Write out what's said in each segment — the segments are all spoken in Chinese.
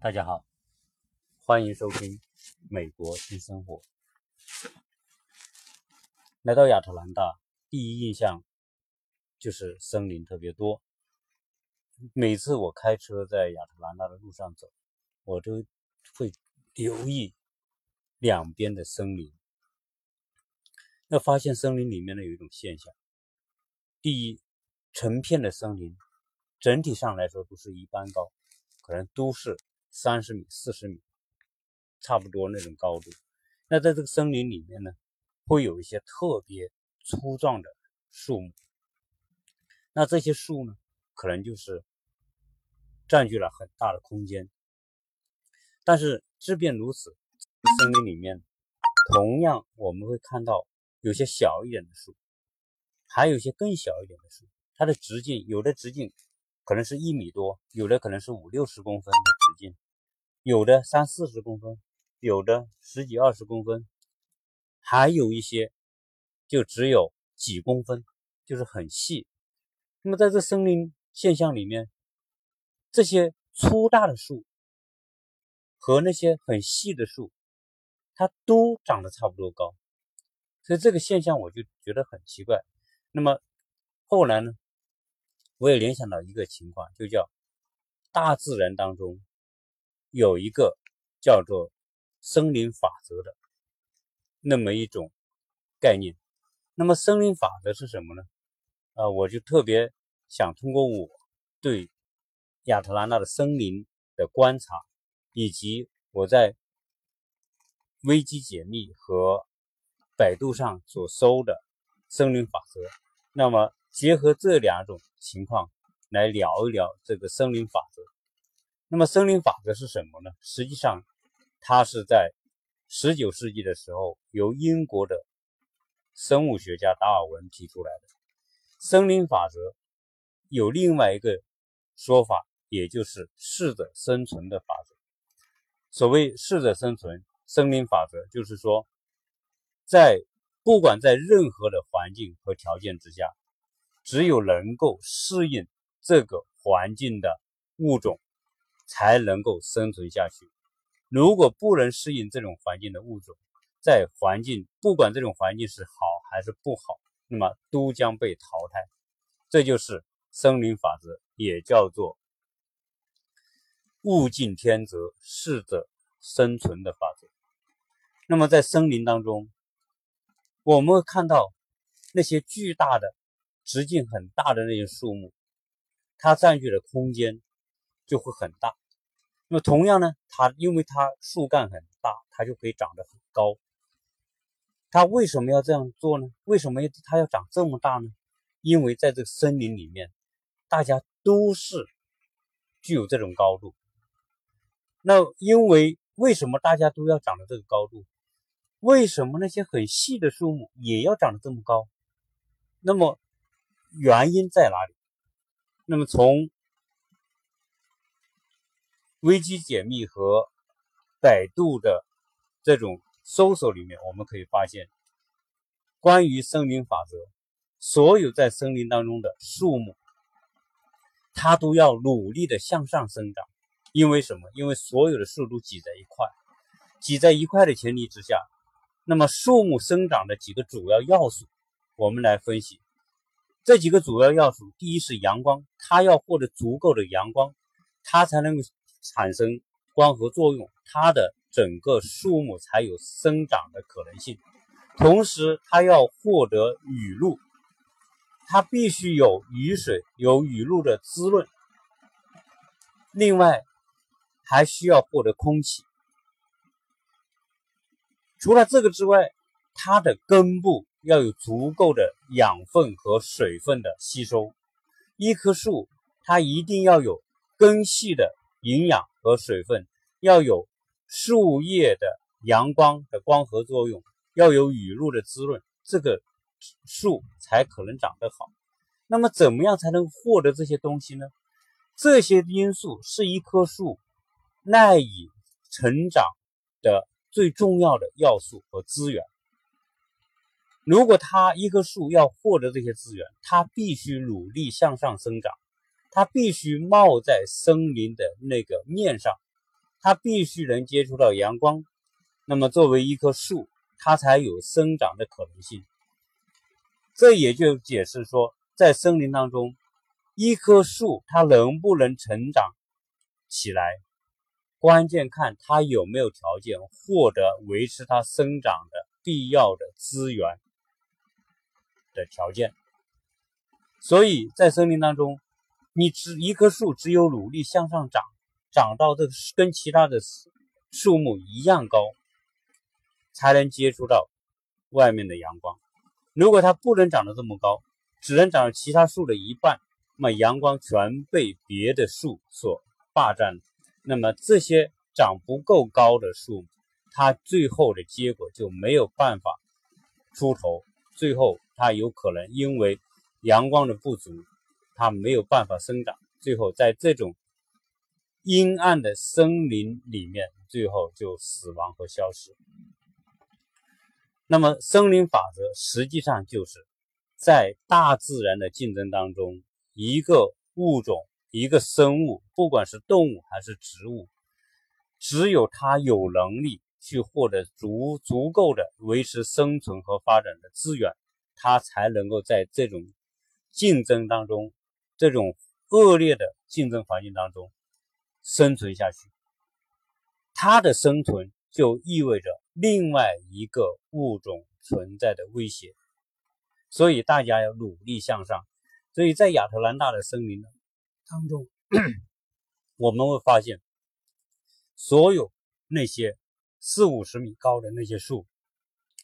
大家好，欢迎收听《美国新生活》。来到亚特兰大，第一印象就是森林特别多。每次我开车在亚特兰大的路上走，我都会留意两边的森林。那发现森林里面呢有一种现象：第一，成片的森林整体上来说都是一般高，可能都是。三十米、四十米，差不多那种高度。那在这个森林里面呢，会有一些特别粗壮的树木。那这些树呢，可能就是占据了很大的空间。但是即便如此，森林里面同样我们会看到有些小一点的树，还有一些更小一点的树。它的直径有的直径可能是一米多，有的可能是五六十公分的直径。有的三四十公分，有的十几二十公分，还有一些就只有几公分，就是很细。那么在这森林现象里面，这些粗大的树和那些很细的树，它都长得差不多高，所以这个现象我就觉得很奇怪。那么后来呢，我也联想到一个情况，就叫大自然当中。有一个叫做森林法则的那么一种概念。那么森林法则是什么呢？啊，我就特别想通过我对亚特兰大的森林的观察，以及我在危机解密和百度上所搜的森林法则，那么结合这两种情况来聊一聊这个森林法则。那么森林法则是什么呢？实际上，它是在十九世纪的时候由英国的生物学家达尔文提出来的。森林法则有另外一个说法，也就是适者生存的法则。所谓适者生存，森林法则就是说，在不管在任何的环境和条件之下，只有能够适应这个环境的物种。才能够生存下去。如果不能适应这种环境的物种，在环境不管这种环境是好还是不好，那么都将被淘汰。这就是森林法则，也叫做物竞天择、适者生存的法则。那么在森林当中，我们会看到那些巨大的、直径很大的那些树木，它占据的空间。就会很大。那么同样呢，它因为它树干很大，它就可以长得很高。它为什么要这样做呢？为什么它要长这么大呢？因为在这个森林里面，大家都是具有这种高度。那因为为什么大家都要长到这个高度？为什么那些很细的树木也要长得这么高？那么原因在哪里？那么从危机解密和百度的这种搜索里面，我们可以发现，关于森林法则，所有在森林当中的树木，它都要努力的向上生长。因为什么？因为所有的树都挤在一块，挤在一块的前提之下，那么树木生长的几个主要要素，我们来分析。这几个主要要素，第一是阳光，它要获得足够的阳光，它才能够。产生光合作用，它的整个树木才有生长的可能性。同时，它要获得雨露，它必须有雨水、有雨露的滋润。另外，还需要获得空气。除了这个之外，它的根部要有足够的养分和水分的吸收。一棵树，它一定要有根系的。营养和水分要有树叶的阳光的光合作用，要有雨露的滋润，这个树才可能长得好。那么，怎么样才能获得这些东西呢？这些因素是一棵树赖以成长的最重要的要素和资源。如果它一棵树要获得这些资源，它必须努力向上生长。它必须冒在森林的那个面上，它必须能接触到阳光。那么作为一棵树，它才有生长的可能性。这也就解释说，在森林当中，一棵树它能不能成长起来，关键看它有没有条件获得维持它生长的必要的资源的条件。所以在森林当中，你只一棵树只有努力向上长，长到这跟其他的树木一样高，才能接触到外面的阳光。如果它不能长得这么高，只能长到其他树的一半，那么阳光全被别的树所霸占。那么这些长不够高的树，它最后的结果就没有办法出头，最后它有可能因为阳光的不足，它没有办法生长，最后在这种阴暗的森林里面，最后就死亡和消失。那么，森林法则实际上就是在大自然的竞争当中，一个物种、一个生物，不管是动物还是植物，只有它有能力去获得足足够的维持生存和发展的资源，它才能够在这种竞争当中、这种恶劣的竞争环境当中生存下去。它的生存就意味着。另外一个物种存在的威胁，所以大家要努力向上。所以在亚特兰大的森林当中，我们会发现，所有那些四五十米高的那些树，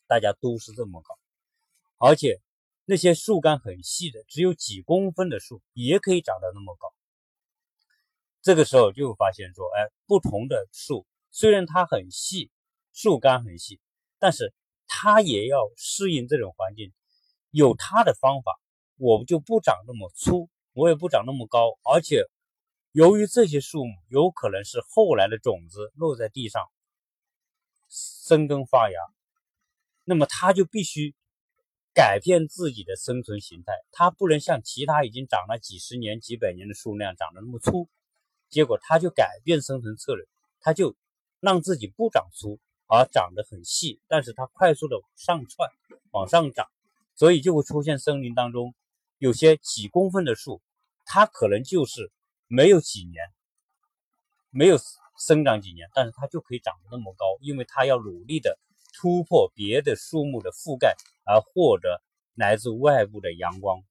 大家都是这么高，而且那些树干很细的，只有几公分的树也可以长得那么高。这个时候就发现说，哎，不同的树虽然它很细。树干很细，但是它也要适应这种环境，有它的方法。我就不长那么粗，我也不长那么高，而且由于这些树木有可能是后来的种子落在地上生根发芽，那么它就必须改变自己的生存形态。它不能像其他已经长了几十年、几百年的树那样长得那么粗，结果它就改变生存策略，它就让自己不长粗。而长得很细，但是它快速的上窜，往上涨，所以就会出现森林当中有些几公分的树，它可能就是没有几年，没有生长几年，但是它就可以长得那么高，因为它要努力的突破别的树木的覆盖，而获得来自外部的阳光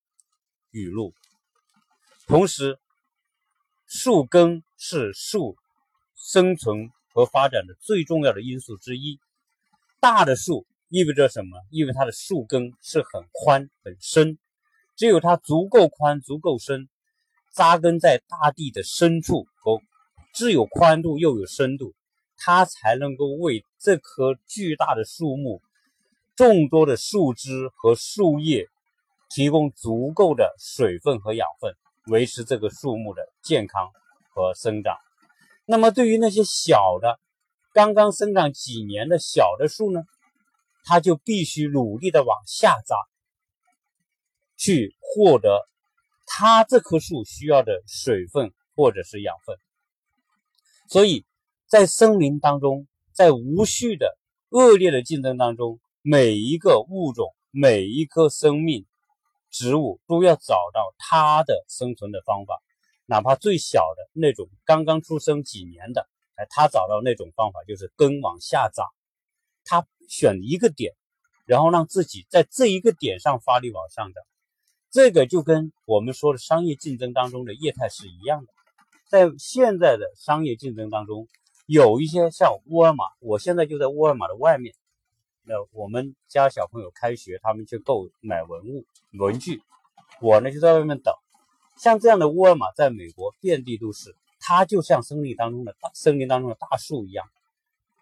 雨露。同时，树根是树生存。和发展的最重要的因素之一，大的树意味着什么？意味它的树根是很宽很深，只有它足够宽足够深，扎根在大地的深处和既有宽度又有深度，它才能够为这棵巨大的树木众多的树枝和树叶提供足够的水分和养分，维持这个树木的健康和生长。那么，对于那些小的、刚刚生长几年的小的树呢，它就必须努力的往下扎，去获得它这棵树需要的水分或者是养分。所以在森林当中，在无序的恶劣的竞争当中，每一个物种、每一棵生命植物都要找到它的生存的方法。哪怕最小的那种，刚刚出生几年的，哎，他找到那种方法，就是根往下长，他选一个点，然后让自己在这一个点上发力往上涨。这个就跟我们说的商业竞争当中的业态是一样的。在现在的商业竞争当中，有一些像沃尔玛，我现在就在沃尔玛的外面。那我们家小朋友开学，他们去购买文物文具，我呢就在外面等。像这样的沃尔玛在美国遍地都是，它就像森林当中的大森林当中的大树一样，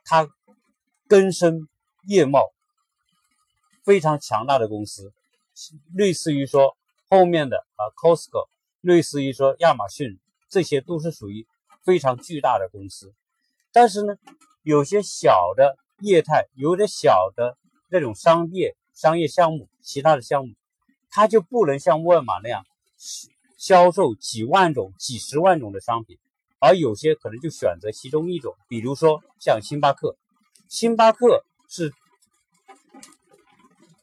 它根深叶茂，非常强大的公司，类似于说后面的啊 Costco，类似于说亚马逊，这些都是属于非常巨大的公司。但是呢，有些小的业态，有点小的那种商业商业项目，其他的项目，它就不能像沃尔玛那样。销售几万种、几十万种的商品，而有些可能就选择其中一种，比如说像星巴克，星巴克是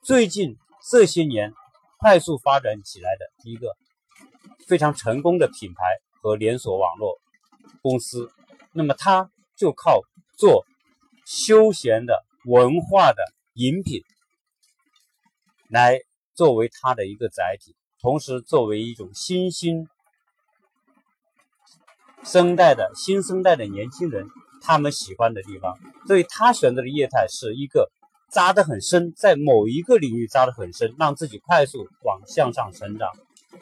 最近这些年快速发展起来的一个非常成功的品牌和连锁网络公司。那么它就靠做休闲的文化的饮品来作为它的一个载体，同时作为一种新兴生代的新生代的年轻人他们喜欢的地方。所以他选择的业态是一个扎得很深，在某一个领域扎得很深，让自己快速往向上成长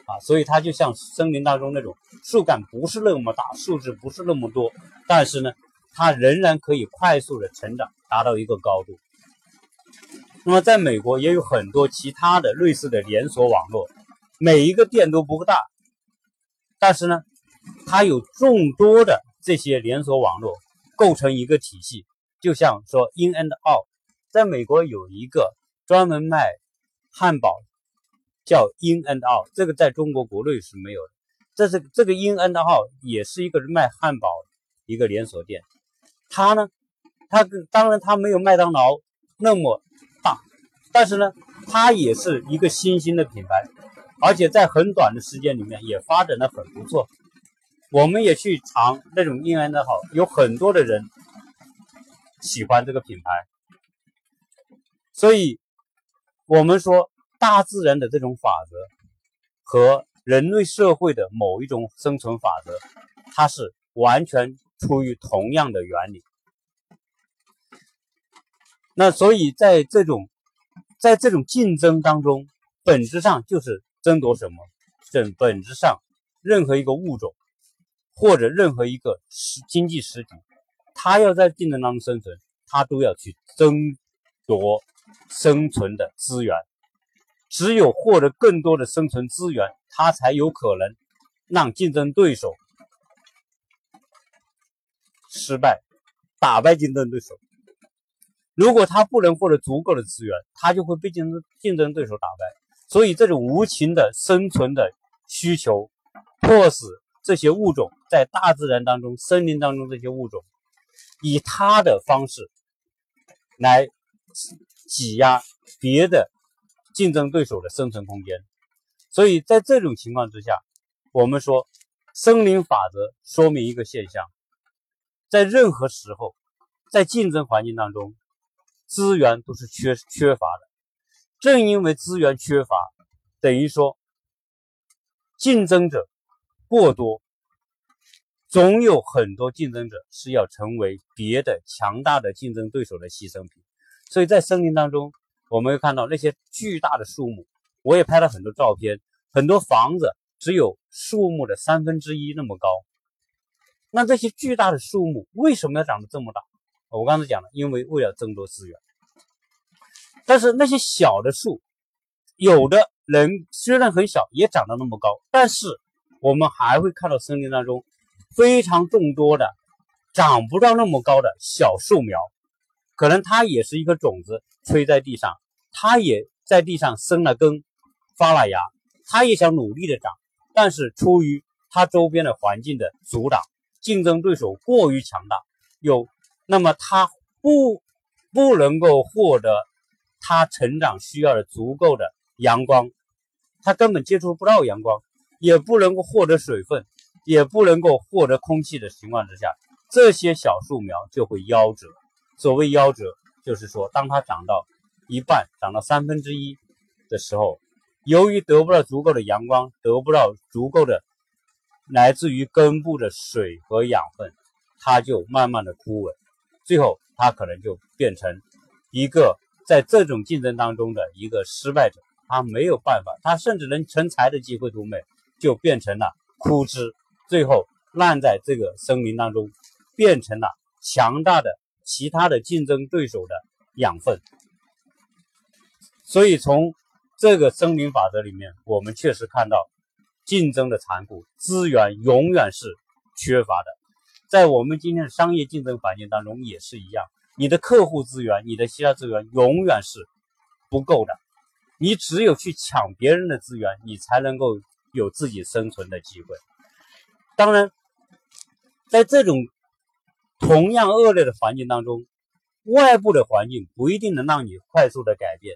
啊。所以它就像森林当中那种树干不是那么大，树枝不是那么多。但是呢，它仍然可以快速的成长，达到一个高度。那么，在美国也有很多其他的类似的连锁网络，每一个店都不大，但是呢，它有众多的这些连锁网络构成一个体系。就像说 In and Out，在美国有一个专门卖汉堡叫 In and Out，这个在中国国内是没有的。这是这个 In and Out 也是一个卖汉堡。一个连锁店，它呢，它当然它没有麦当劳那么大，但是呢，它也是一个新兴的品牌，而且在很短的时间里面也发展的很不错。我们也去尝那种英安的好，有很多的人喜欢这个品牌，所以我们说大自然的这种法则和人类社会的某一种生存法则，它是完全。出于同样的原理，那所以在这种在这种竞争当中，本质上就是争夺什么？本本质上，任何一个物种或者任何一个实经济实体，它要在竞争当中生存，它都要去争夺生存的资源。只有获得更多的生存资源，它才有可能让竞争对手。失败，打败竞争对手。如果他不能获得足够的资源，他就会被竞争竞争对手打败。所以，这种无情的生存的需求，迫使这些物种在大自然当中、森林当中这些物种，以他的方式来挤压别的竞争对手的生存空间。所以在这种情况之下，我们说森林法则说明一个现象。在任何时候，在竞争环境当中，资源都是缺缺乏的。正因为资源缺乏，等于说竞争者过多，总有很多竞争者是要成为别的强大的竞争对手的牺牲品。所以在森林当中，我们会看到那些巨大的树木，我也拍了很多照片，很多房子只有树木的三分之一那么高。那这些巨大的树木为什么要长得这么大？我刚才讲了，因为为了争夺资源。但是那些小的树，有的人虽然很小，也长得那么高。但是我们还会看到森林当中非常众多的长不到那么高的小树苗，可能它也是一颗种子吹在地上，它也在地上生了根，发了芽，它也想努力的长，但是出于它周边的环境的阻挡。竞争对手过于强大，有那么他不不能够获得他成长需要的足够的阳光，他根本接触不到阳光，也不能够获得水分，也不能够获得空气的情况之下，这些小树苗就会夭折。所谓夭折，就是说当它长到一半、长到三分之一的时候，由于得不到足够的阳光，得不到足够的。来自于根部的水和养分，它就慢慢的枯萎，最后它可能就变成一个在这种竞争当中的一个失败者，他没有办法，他甚至连成才的机会都没有，就变成了枯枝，最后烂在这个森林当中，变成了强大的其他的竞争对手的养分。所以从这个森林法则里面，我们确实看到。竞争的残酷，资源永远是缺乏的。在我们今天的商业竞争环境当中也是一样，你的客户资源、你的其他资源永远是不够的。你只有去抢别人的资源，你才能够有自己生存的机会。当然，在这种同样恶劣的环境当中，外部的环境不一定能让你快速的改变。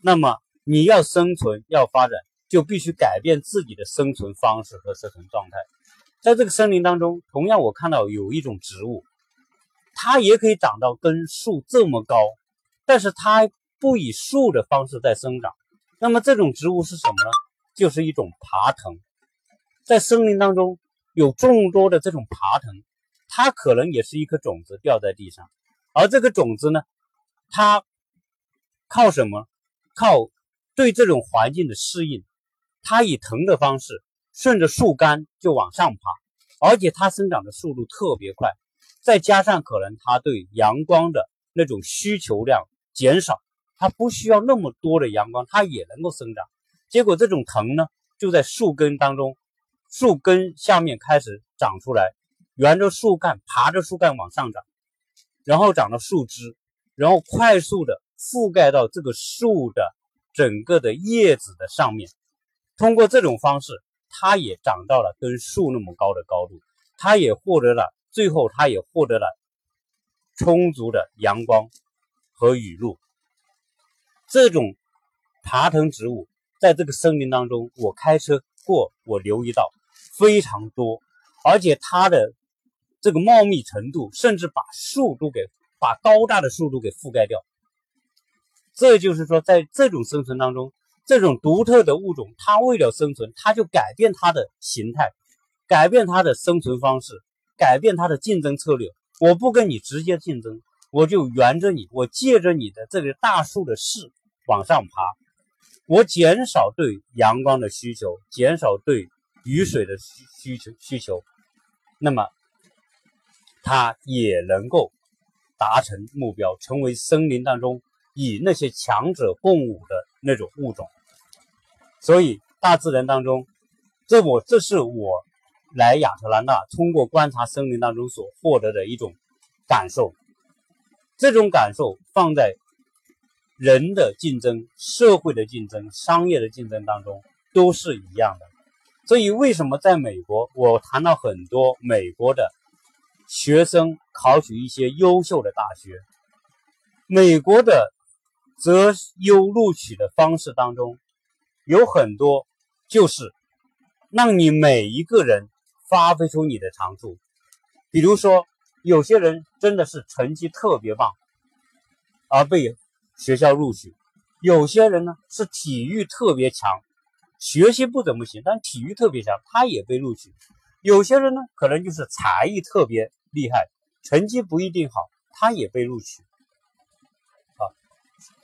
那么你要生存要发展，就必须改变自己的生存方式和生存状态。在这个森林当中，同样我看到有一种植物，它也可以长到跟树这么高，但是它不以树的方式在生长。那么这种植物是什么呢？就是一种爬藤。在森林当中有众多的这种爬藤，它可能也是一颗种子掉在地上，而这个种子呢，它靠什么？靠对这种环境的适应，它以藤的方式顺着树干就往上爬，而且它生长的速度特别快，再加上可能它对阳光的那种需求量减少。它不需要那么多的阳光，它也能够生长。结果这种藤呢，就在树根当中，树根下面开始长出来，沿着树干爬着树干往上长，然后长到树枝，然后快速的覆盖到这个树的整个的叶子的上面。通过这种方式，它也长到了跟树那么高的高度，它也获得了最后，它也获得了充足的阳光和雨露。这种爬藤植物在这个森林当中，我开车过，我留意到非常多，而且它的这个茂密程度，甚至把树都给把高大的树都给覆盖掉。这就是说，在这种生存当中，这种独特的物种，它为了生存，它就改变它的形态，改变它的生存方式，改变它的竞争策略。我不跟你直接竞争。我就沿着你，我借着你的这个大树的势往上爬，我减少对阳光的需求，减少对雨水的需需求需求，那么它也能够达成目标，成为森林当中与那些强者共舞的那种物种。所以大自然当中，这我这是我来亚特兰大通过观察森林当中所获得的一种感受。这种感受放在人的竞争、社会的竞争、商业的竞争当中都是一样的。所以，为什么在美国，我谈到很多美国的学生考取一些优秀的大学，美国的择优录取的方式当中有很多就是让你每一个人发挥出你的长处，比如说。有些人真的是成绩特别棒，而被学校录取；有些人呢是体育特别强，学习不怎么行，但体育特别强，他也被录取；有些人呢可能就是才艺特别厉害，成绩不一定好，他也被录取。啊，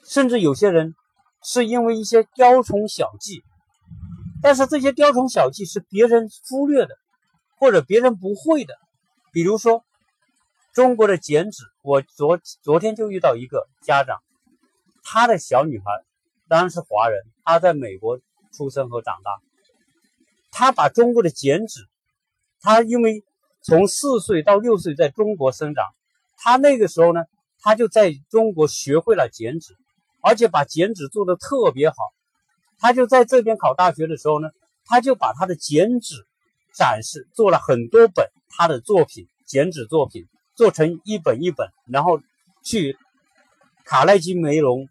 甚至有些人是因为一些雕虫小技，但是这些雕虫小技是别人忽略的，或者别人不会的，比如说。中国的剪纸，我昨昨天就遇到一个家长，他的小女孩当然是华人，她在美国出生和长大，他把中国的剪纸，他因为从四岁到六岁在中国生长，他那个时候呢，他就在中国学会了剪纸，而且把剪纸做得特别好，他就在这边考大学的时候呢，他就把他的剪纸展示，做了很多本他的作品，剪纸作品。做成一本一本，然后去卡耐基梅隆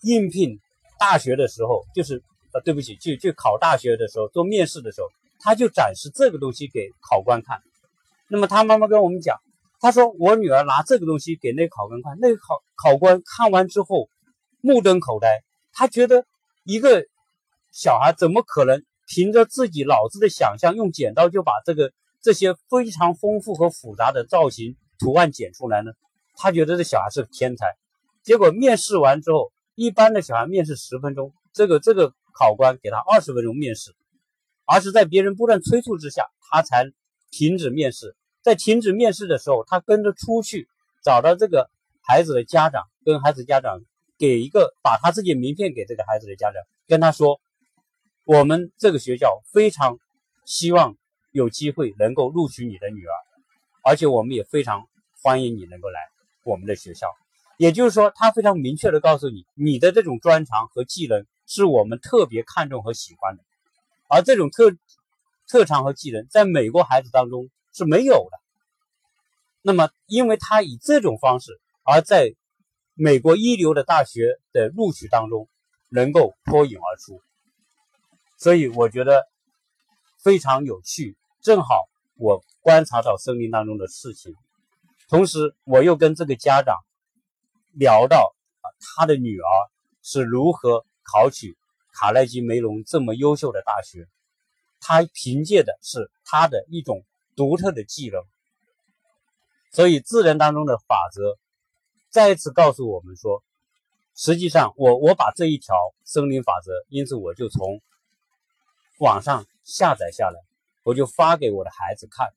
应聘大学的时候，就是呃，对不起，去去考大学的时候做面试的时候，他就展示这个东西给考官看。那么他妈妈跟我们讲，他说我女儿拿这个东西给那个考官看，那考考官看完之后目瞪口呆，他觉得一个小孩怎么可能凭着自己脑子的想象，用剪刀就把这个。这些非常丰富和复杂的造型图案剪出来呢，他觉得这小孩是天才。结果面试完之后，一般的小孩面试十分钟，这个这个考官给他二十分钟面试，而是在别人不断催促之下，他才停止面试。在停止面试的时候，他跟着出去找到这个孩子的家长，跟孩子家长给一个把他自己名片给这个孩子的家长，跟他说：“我们这个学校非常希望。”有机会能够录取你的女儿，而且我们也非常欢迎你能够来我们的学校。也就是说，他非常明确的告诉你，你的这种专长和技能是我们特别看重和喜欢的。而这种特特长和技能，在美国孩子当中是没有的。那么，因为他以这种方式，而在美国一流的大学的录取当中能够脱颖而出，所以我觉得非常有趣。正好我观察到生命当中的事情，同时我又跟这个家长聊到啊，他的女儿是如何考取卡耐基梅隆这么优秀的大学，他凭借的是他的一种独特的技能。所以，自然当中的法则再一次告诉我们说，实际上，我我把这一条森林法则，因此我就从网上下载下来，我就发给我的孩子看，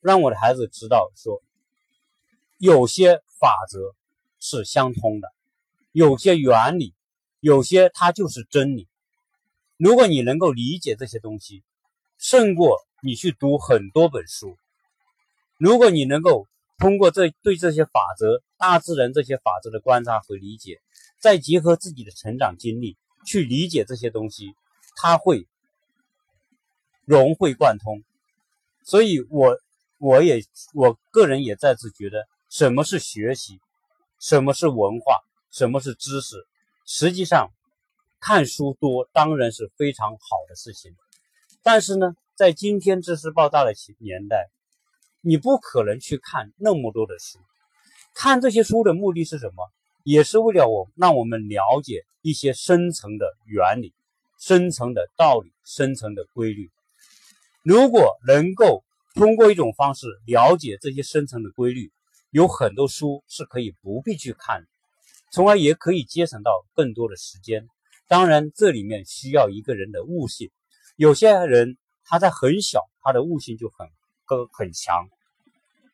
让我的孩子知道说，有些法则是相通的，有些原理，有些它就是真理。如果你能够理解这些东西，胜过你去读很多本书。如果你能够通过这对这些法则、大自然这些法则的观察和理解，再结合自己的成长经历去理解这些东西，它会融会贯通。所以，我我也我个人也再次觉得，什么是学习，什么是文化，什么是知识，实际上看书多当然是非常好的事情。但是呢，在今天知识爆炸的年代，你不可能去看那么多的书，看这些书的目的是什么？也是为了我让我们了解一些深层的原理、深层的道理、深层的规律。如果能够通过一种方式了解这些深层的规律，有很多书是可以不必去看，从而也可以节省到更多的时间。当然，这里面需要一个人的悟性。有些人他在很小，他的悟性就很。都很强，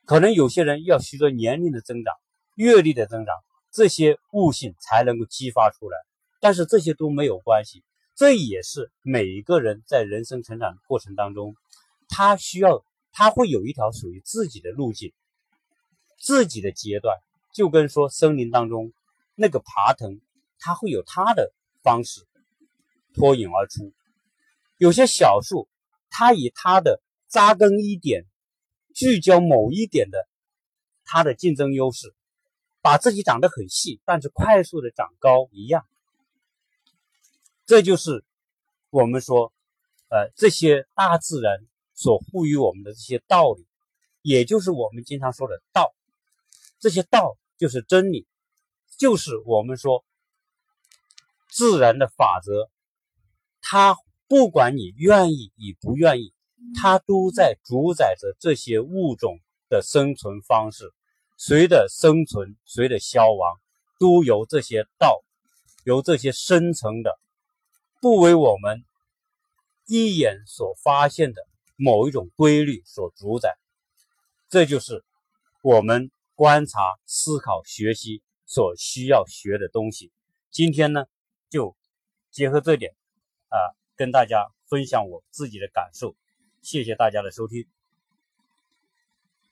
可能有些人要随着年龄的增长、阅历的增长，这些悟性才能够激发出来。但是这些都没有关系，这也是每一个人在人生成长过程当中，他需要他会有一条属于自己的路径、自己的阶段，就跟说森林当中那个爬藤，他会有他的方式脱颖而出。有些小树，它以它的。扎根一点，聚焦某一点的它的竞争优势，把自己长得很细，但是快速的长高一样。这就是我们说，呃，这些大自然所赋予我们的这些道理，也就是我们经常说的道。这些道就是真理，就是我们说自然的法则。它不管你愿意与不愿意。它都在主宰着这些物种的生存方式，谁的生存，谁的消亡，都由这些道，由这些深层的、不为我们一眼所发现的某一种规律所主宰。这就是我们观察、思考、学习所需要学的东西。今天呢，就结合这点啊，跟大家分享我自己的感受。谢谢大家的收听。